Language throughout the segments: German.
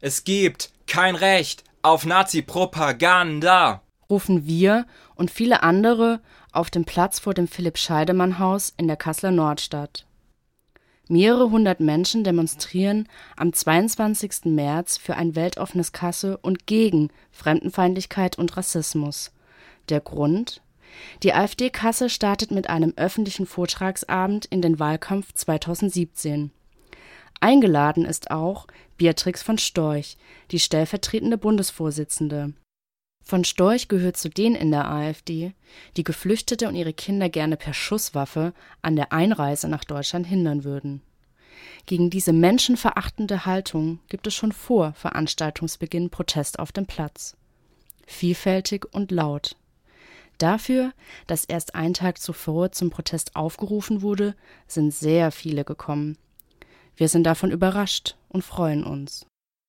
Es gibt kein Recht auf Nazi-Propaganda, rufen wir und viele andere auf dem Platz vor dem Philipp-Scheidemann-Haus in der Kasseler Nordstadt. Mehrere hundert Menschen demonstrieren am 22. März für ein weltoffenes Kassel und gegen Fremdenfeindlichkeit und Rassismus. Der Grund? Die AfD Kassel startet mit einem öffentlichen Vortragsabend in den Wahlkampf 2017. Eingeladen ist auch Beatrix von Storch, die stellvertretende Bundesvorsitzende. Von Storch gehört zu denen in der AfD, die Geflüchtete und ihre Kinder gerne per Schusswaffe an der Einreise nach Deutschland hindern würden. Gegen diese menschenverachtende Haltung gibt es schon vor Veranstaltungsbeginn Protest auf dem Platz. Vielfältig und laut. Dafür, dass erst einen Tag zuvor zum Protest aufgerufen wurde, sind sehr viele gekommen. Wir sind davon überrascht und freuen uns.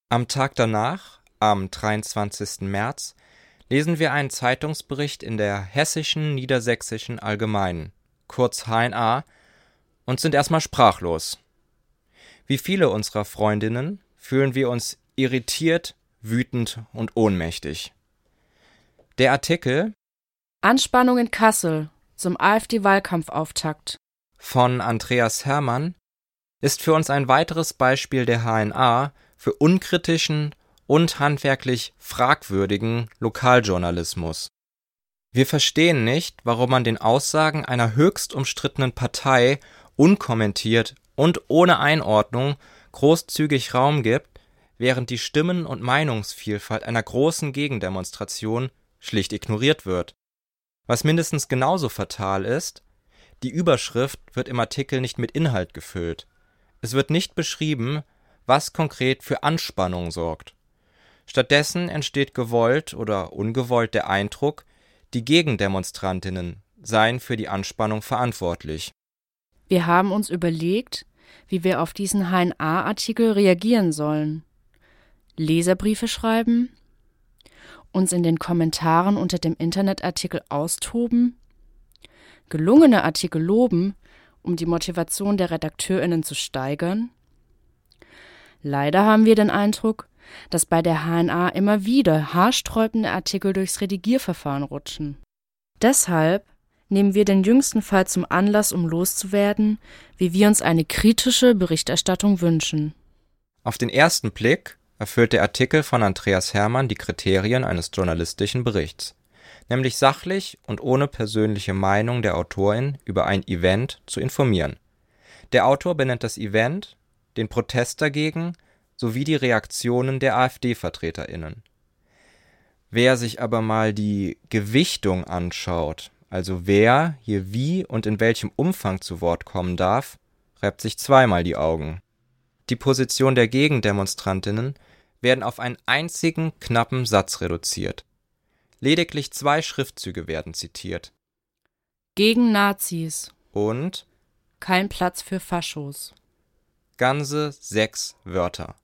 Am Tag danach, am 23. März, lesen wir einen Zeitungsbericht in der Hessischen Niedersächsischen Allgemeinen, kurz HNA, und sind erstmal sprachlos. Wie viele unserer Freundinnen fühlen wir uns irritiert, wütend und ohnmächtig. Der Artikel Anspannung in Kassel zum AfD-Wahlkampfauftakt von Andreas Hermann ist für uns ein weiteres Beispiel der HNA für unkritischen und handwerklich fragwürdigen Lokaljournalismus. Wir verstehen nicht, warum man den Aussagen einer höchst umstrittenen Partei unkommentiert und ohne Einordnung großzügig Raum gibt, während die Stimmen- und Meinungsvielfalt einer großen Gegendemonstration schlicht ignoriert wird. Was mindestens genauso fatal ist, die Überschrift wird im Artikel nicht mit Inhalt gefüllt. Es wird nicht beschrieben, was konkret für Anspannung sorgt. Stattdessen entsteht gewollt oder ungewollt der Eindruck, die Gegendemonstrantinnen seien für die Anspannung verantwortlich. Wir haben uns überlegt, wie wir auf diesen HNA-Artikel reagieren sollen. Leserbriefe schreiben, uns in den Kommentaren unter dem Internetartikel austoben, gelungene Artikel loben, um die Motivation der Redakteurinnen zu steigern? Leider haben wir den Eindruck, dass bei der HNA immer wieder haarsträubende Artikel durchs Redigierverfahren rutschen. Deshalb nehmen wir den jüngsten Fall zum Anlass, um loszuwerden, wie wir uns eine kritische Berichterstattung wünschen. Auf den ersten Blick erfüllt der Artikel von Andreas Hermann die Kriterien eines journalistischen Berichts, nämlich sachlich und ohne persönliche Meinung der Autorin über ein Event zu informieren. Der Autor benennt das Event, den Protest dagegen sowie die Reaktionen der AfD-VertreterInnen. Wer sich aber mal die Gewichtung anschaut, also wer hier wie und in welchem Umfang zu Wort kommen darf, reibt sich zweimal die Augen. Die Position der Gegendemonstrantinnen werden auf einen einzigen knappen Satz reduziert. Lediglich zwei Schriftzüge werden zitiert. Gegen Nazis. Und kein Platz für Faschos. Ganze sechs Wörter.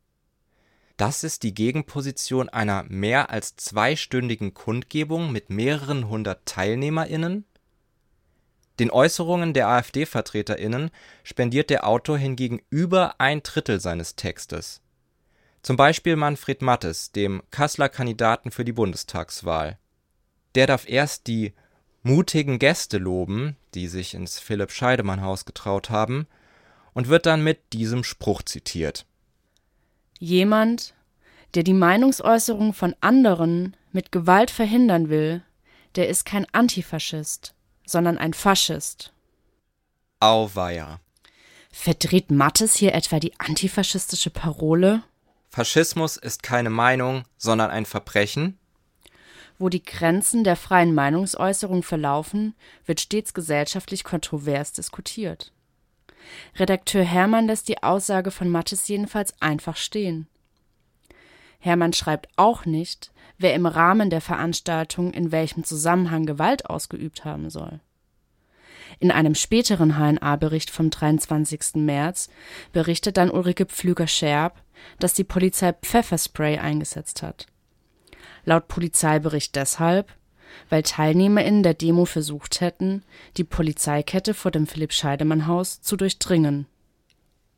Das ist die Gegenposition einer mehr als zweistündigen Kundgebung mit mehreren hundert TeilnehmerInnen? Den Äußerungen der AfD-VertreterInnen spendiert der Autor hingegen über ein Drittel seines Textes. Zum Beispiel Manfred Mattes, dem Kasseler Kandidaten für die Bundestagswahl. Der darf erst die mutigen Gäste loben, die sich ins Philipp-Scheidemann-Haus getraut haben, und wird dann mit diesem Spruch zitiert. Jemand, der die Meinungsäußerung von anderen mit Gewalt verhindern will, der ist kein Antifaschist, sondern ein Faschist. Auweia. Verdreht Mattes hier etwa die antifaschistische Parole? Faschismus ist keine Meinung, sondern ein Verbrechen? Wo die Grenzen der freien Meinungsäußerung verlaufen, wird stets gesellschaftlich kontrovers diskutiert. Redakteur Hermann lässt die Aussage von Mattes jedenfalls einfach stehen. Hermann schreibt auch nicht, wer im Rahmen der Veranstaltung in welchem Zusammenhang Gewalt ausgeübt haben soll. In einem späteren HNA-Bericht vom 23. März berichtet dann Ulrike Pflüger-Scherb, dass die Polizei Pfefferspray eingesetzt hat. Laut Polizeibericht deshalb, weil TeilnehmerInnen der Demo versucht hätten, die Polizeikette vor dem Philipp-Scheidemann-Haus zu durchdringen.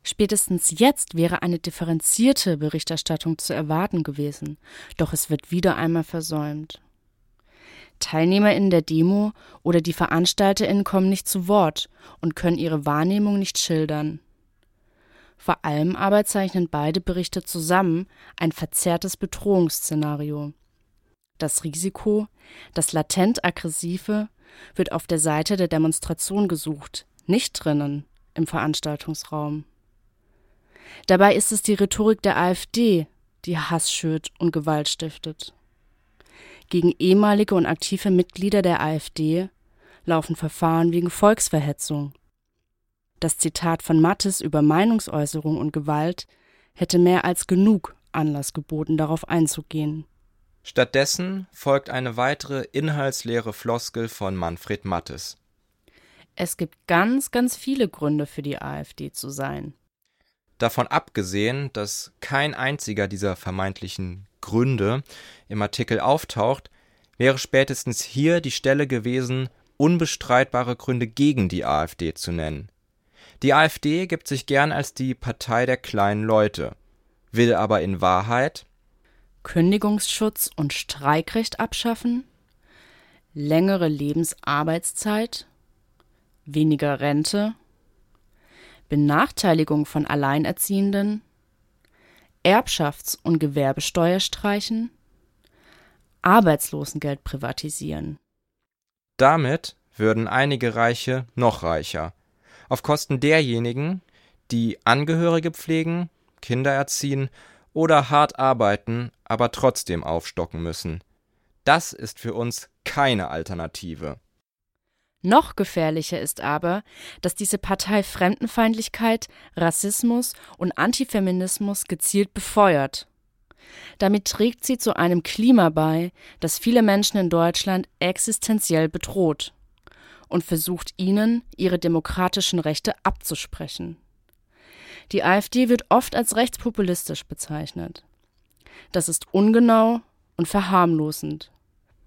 Spätestens jetzt wäre eine differenzierte Berichterstattung zu erwarten gewesen, doch es wird wieder einmal versäumt. TeilnehmerInnen der Demo oder die VeranstalterInnen kommen nicht zu Wort und können ihre Wahrnehmung nicht schildern. Vor allem aber zeichnen beide Berichte zusammen ein verzerrtes Bedrohungsszenario. Das Risiko, das latent Aggressive, wird auf der Seite der Demonstration gesucht, nicht drinnen im Veranstaltungsraum. Dabei ist es die Rhetorik der AfD, die Hass schürt und Gewalt stiftet. Gegen ehemalige und aktive Mitglieder der AfD laufen Verfahren wegen Volksverhetzung. Das Zitat von Mattes über Meinungsäußerung und Gewalt hätte mehr als genug Anlass geboten, darauf einzugehen. Stattdessen folgt eine weitere inhaltsleere Floskel von Manfred Mattes. Es gibt ganz, ganz viele Gründe für die AfD zu sein. Davon abgesehen, dass kein einziger dieser vermeintlichen Gründe im Artikel auftaucht, wäre spätestens hier die Stelle gewesen, unbestreitbare Gründe gegen die AfD zu nennen. Die AfD gibt sich gern als die Partei der kleinen Leute, will aber in Wahrheit Kündigungsschutz und Streikrecht abschaffen, längere Lebensarbeitszeit, weniger Rente, Benachteiligung von Alleinerziehenden, Erbschafts- und Gewerbesteuer streichen, Arbeitslosengeld privatisieren. Damit würden einige Reiche noch reicher, auf Kosten derjenigen, die Angehörige pflegen, Kinder erziehen oder hart arbeiten, aber trotzdem aufstocken müssen. Das ist für uns keine Alternative. Noch gefährlicher ist aber, dass diese Partei Fremdenfeindlichkeit, Rassismus und Antifeminismus gezielt befeuert. Damit trägt sie zu einem Klima bei, das viele Menschen in Deutschland existenziell bedroht und versucht ihnen ihre demokratischen Rechte abzusprechen. Die AfD wird oft als rechtspopulistisch bezeichnet. Das ist ungenau und verharmlosend.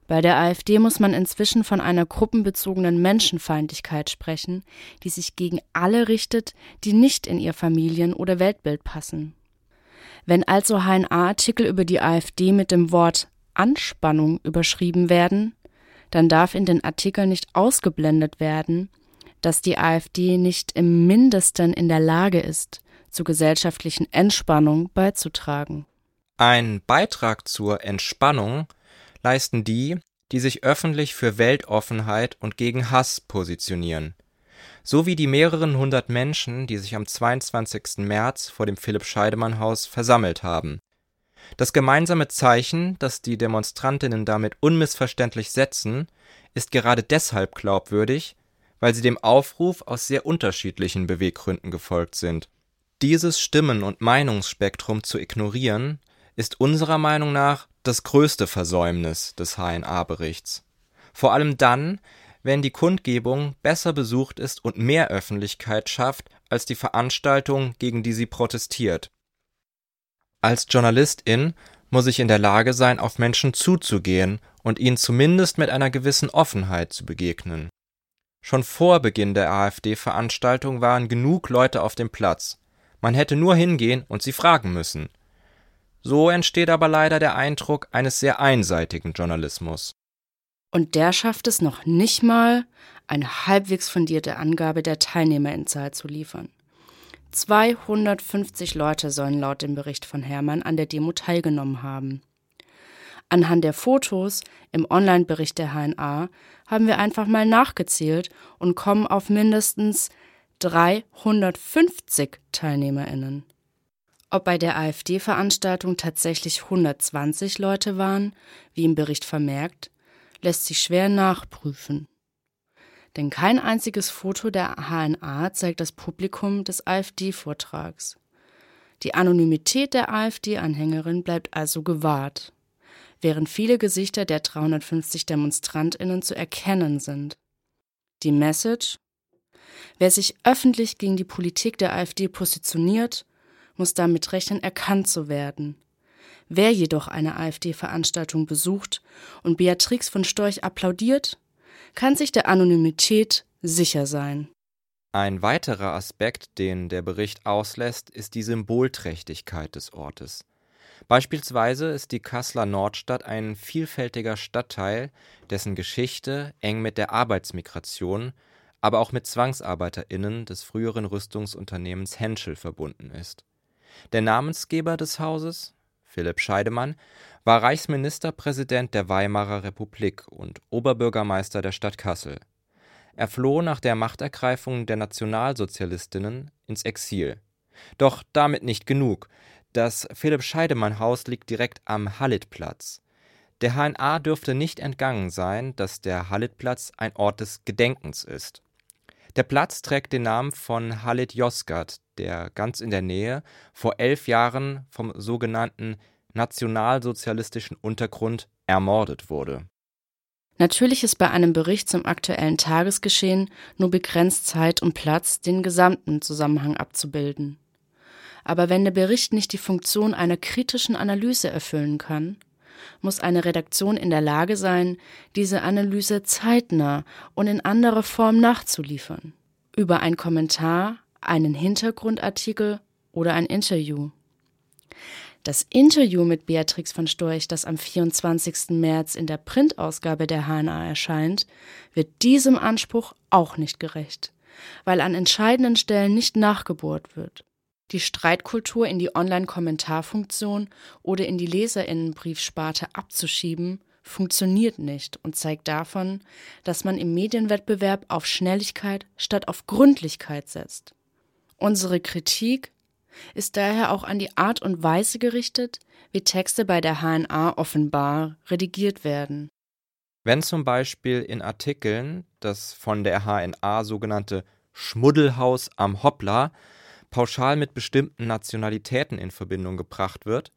Bei der AfD muss man inzwischen von einer gruppenbezogenen Menschenfeindlichkeit sprechen, die sich gegen alle richtet, die nicht in ihr Familien- oder Weltbild passen. Wenn also HNA-Artikel über die AfD mit dem Wort Anspannung überschrieben werden, dann darf in den Artikeln nicht ausgeblendet werden, dass die AfD nicht im mindesten in der Lage ist, zur gesellschaftlichen Entspannung beizutragen. Ein Beitrag zur Entspannung leisten die, die sich öffentlich für Weltoffenheit und gegen Hass positionieren, so wie die mehreren hundert Menschen, die sich am 22. März vor dem Philipp-Scheidemann-Haus versammelt haben. Das gemeinsame Zeichen, das die Demonstrantinnen damit unmissverständlich setzen, ist gerade deshalb glaubwürdig, weil sie dem Aufruf aus sehr unterschiedlichen Beweggründen gefolgt sind. Dieses Stimmen- und Meinungsspektrum zu ignorieren, ist unserer Meinung nach das größte Versäumnis des HNA-Berichts. Vor allem dann, wenn die Kundgebung besser besucht ist und mehr Öffentlichkeit schafft als die Veranstaltung, gegen die sie protestiert. Als Journalistin muss ich in der Lage sein, auf Menschen zuzugehen und ihnen zumindest mit einer gewissen Offenheit zu begegnen. Schon vor Beginn der AfD-Veranstaltung waren genug Leute auf dem Platz. Man hätte nur hingehen und sie fragen müssen. So entsteht aber leider der Eindruck eines sehr einseitigen Journalismus. Und der schafft es noch nicht mal, eine halbwegs fundierte Angabe der Teilnehmerinzahl zu liefern. 250 Leute sollen laut dem Bericht von Hermann an der Demo teilgenommen haben. Anhand der Fotos im Online-Bericht der HNA haben wir einfach mal nachgezählt und kommen auf mindestens 350 TeilnehmerInnen. Ob bei der AfD-Veranstaltung tatsächlich 120 Leute waren, wie im Bericht vermerkt, lässt sich schwer nachprüfen. Denn kein einziges Foto der HNA zeigt das Publikum des AfD-Vortrags. Die Anonymität der AfD-Anhängerin bleibt also gewahrt, während viele Gesichter der 350 DemonstrantInnen zu erkennen sind. Die Message? Wer sich öffentlich gegen die Politik der AfD positioniert, muss damit rechnen, erkannt zu werden. Wer jedoch eine AfD-Veranstaltung besucht und Beatrix von Storch applaudiert, kann sich der Anonymität sicher sein. Ein weiterer Aspekt, den der Bericht auslässt, ist die Symbolträchtigkeit des Ortes. Beispielsweise ist die Kasseler Nordstadt ein vielfältiger Stadtteil, dessen Geschichte eng mit der Arbeitsmigration, aber auch mit ZwangsarbeiterInnen des früheren Rüstungsunternehmens Henschel verbunden ist. Der Namensgeber des Hauses, Philipp Scheidemann, war Reichsministerpräsident der Weimarer Republik und Oberbürgermeister der Stadt Kassel. Er floh nach der Machtergreifung der Nationalsozialistinnen ins Exil. Doch damit nicht genug. Das Philipp-Scheidemann-Haus liegt direkt am Hallitplatz. Der HNA dürfte nicht entgangen sein, dass der Hallitplatz ein Ort des Gedenkens ist. Der Platz trägt den Namen von Halit Yozgat, der ganz in der Nähe vor elf Jahren vom sogenannten nationalsozialistischen Untergrund ermordet wurde. Natürlich ist bei einem Bericht zum aktuellen Tagesgeschehen nur begrenzt Zeit und Platz, den gesamten Zusammenhang abzubilden. Aber wenn der Bericht nicht die Funktion einer kritischen Analyse erfüllen kann, muss eine Redaktion in der Lage sein, diese Analyse zeitnah und in anderer Form nachzuliefern. Über einen Kommentar, einen Hintergrundartikel oder ein Interview. Das Interview mit Beatrix von Storch, das am 24. März in der Printausgabe der HNA erscheint, wird diesem Anspruch auch nicht gerecht, weil an entscheidenden Stellen nicht nachgebohrt wird. Die Streitkultur in die Online-Kommentarfunktion oder in die Leserinnenbriefsparte abzuschieben, funktioniert nicht und zeigt davon, dass man im Medienwettbewerb auf Schnelligkeit statt auf Gründlichkeit setzt. Unsere Kritik ist daher auch an die Art und Weise gerichtet, wie Texte bei der HNA offenbar redigiert werden. Wenn zum Beispiel in Artikeln das von der HNA sogenannte Schmuddelhaus am Hoppla pauschal mit bestimmten Nationalitäten in Verbindung gebracht wird,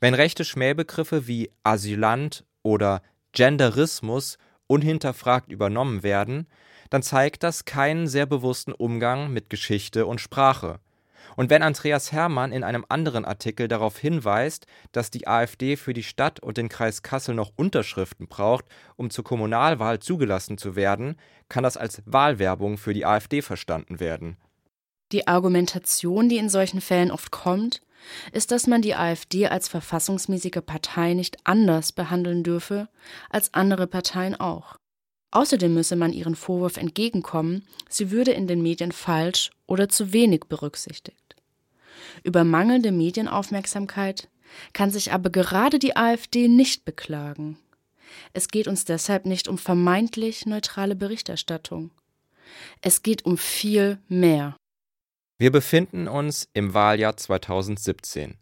wenn rechte Schmähbegriffe wie Asylant oder Genderismus unhinterfragt übernommen werden, dann zeigt das keinen sehr bewussten Umgang mit Geschichte und Sprache. Und wenn Andreas Hermann in einem anderen Artikel darauf hinweist, dass die AfD für die Stadt und den Kreis Kassel noch Unterschriften braucht, um zur Kommunalwahl zugelassen zu werden, kann das als Wahlwerbung für die AfD verstanden werden. Die Argumentation, die in solchen Fällen oft kommt, ist, dass man die AfD als verfassungsmäßige Partei nicht anders behandeln dürfe als andere Parteien auch. Außerdem müsse man ihren Vorwurf entgegenkommen, sie würde in den Medien falsch oder zu wenig berücksichtigt. Über mangelnde Medienaufmerksamkeit kann sich aber gerade die AfD nicht beklagen. Es geht uns deshalb nicht um vermeintlich neutrale Berichterstattung. Es geht um viel mehr. Wir befinden uns im Wahljahr 2017.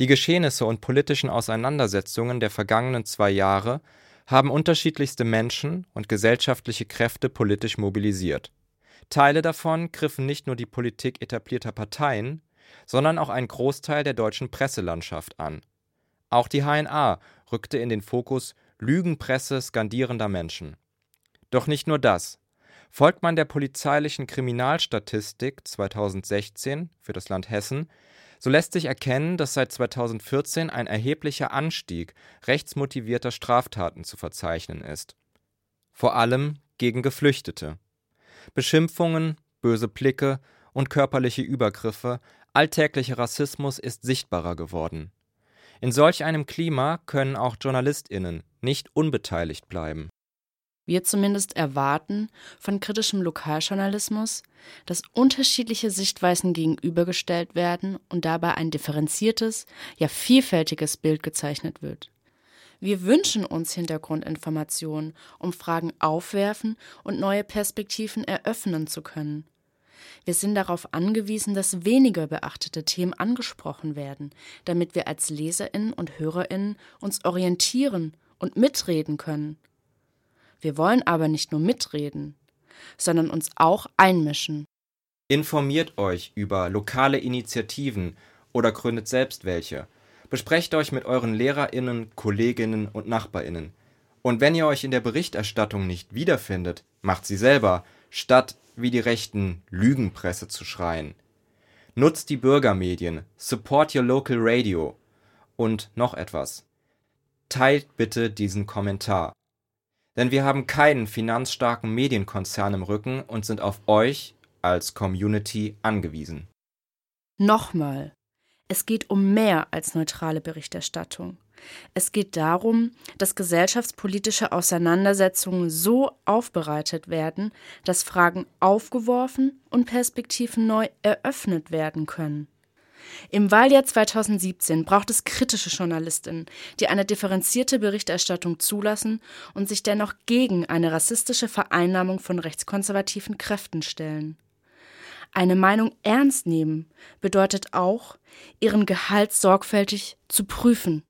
Die Geschehnisse und politischen Auseinandersetzungen der vergangenen zwei Jahre haben unterschiedlichste Menschen und gesellschaftliche Kräfte politisch mobilisiert. Teile davon griffen nicht nur die Politik etablierter Parteien, sondern auch einen Großteil der deutschen Presselandschaft an. Auch die HNA rückte in den Fokus Lügenpresse skandierender Menschen. Doch nicht nur das. Folgt man der polizeilichen Kriminalstatistik 2016 für das Land Hessen, so lässt sich erkennen, dass seit 2014 ein erheblicher Anstieg rechtsmotivierter Straftaten zu verzeichnen ist. Vor allem gegen Geflüchtete. Beschimpfungen, böse Blicke und körperliche Übergriffe, alltäglicher Rassismus ist sichtbarer geworden. In solch einem Klima können auch Journalistinnen nicht unbeteiligt bleiben wir zumindest erwarten von kritischem Lokaljournalismus, dass unterschiedliche Sichtweisen gegenübergestellt werden und dabei ein differenziertes, ja vielfältiges Bild gezeichnet wird. Wir wünschen uns Hintergrundinformationen, um Fragen aufwerfen und neue Perspektiven eröffnen zu können. Wir sind darauf angewiesen, dass weniger beachtete Themen angesprochen werden, damit wir als Leserinnen und Hörerinnen uns orientieren und mitreden können wir wollen aber nicht nur mitreden, sondern uns auch einmischen. Informiert euch über lokale Initiativen oder gründet selbst welche. Besprecht euch mit euren Lehrerinnen, Kolleginnen und Nachbarinnen. Und wenn ihr euch in der Berichterstattung nicht wiederfindet, macht sie selber, statt wie die rechten Lügenpresse zu schreien. Nutzt die Bürgermedien, support your local radio. Und noch etwas. Teilt bitte diesen Kommentar. Denn wir haben keinen finanzstarken Medienkonzern im Rücken und sind auf euch als Community angewiesen. Nochmal, es geht um mehr als neutrale Berichterstattung. Es geht darum, dass gesellschaftspolitische Auseinandersetzungen so aufbereitet werden, dass Fragen aufgeworfen und Perspektiven neu eröffnet werden können. Im Wahljahr 2017 braucht es kritische Journalistinnen, die eine differenzierte Berichterstattung zulassen und sich dennoch gegen eine rassistische Vereinnahmung von rechtskonservativen Kräften stellen. Eine Meinung ernst nehmen bedeutet auch, ihren Gehalt sorgfältig zu prüfen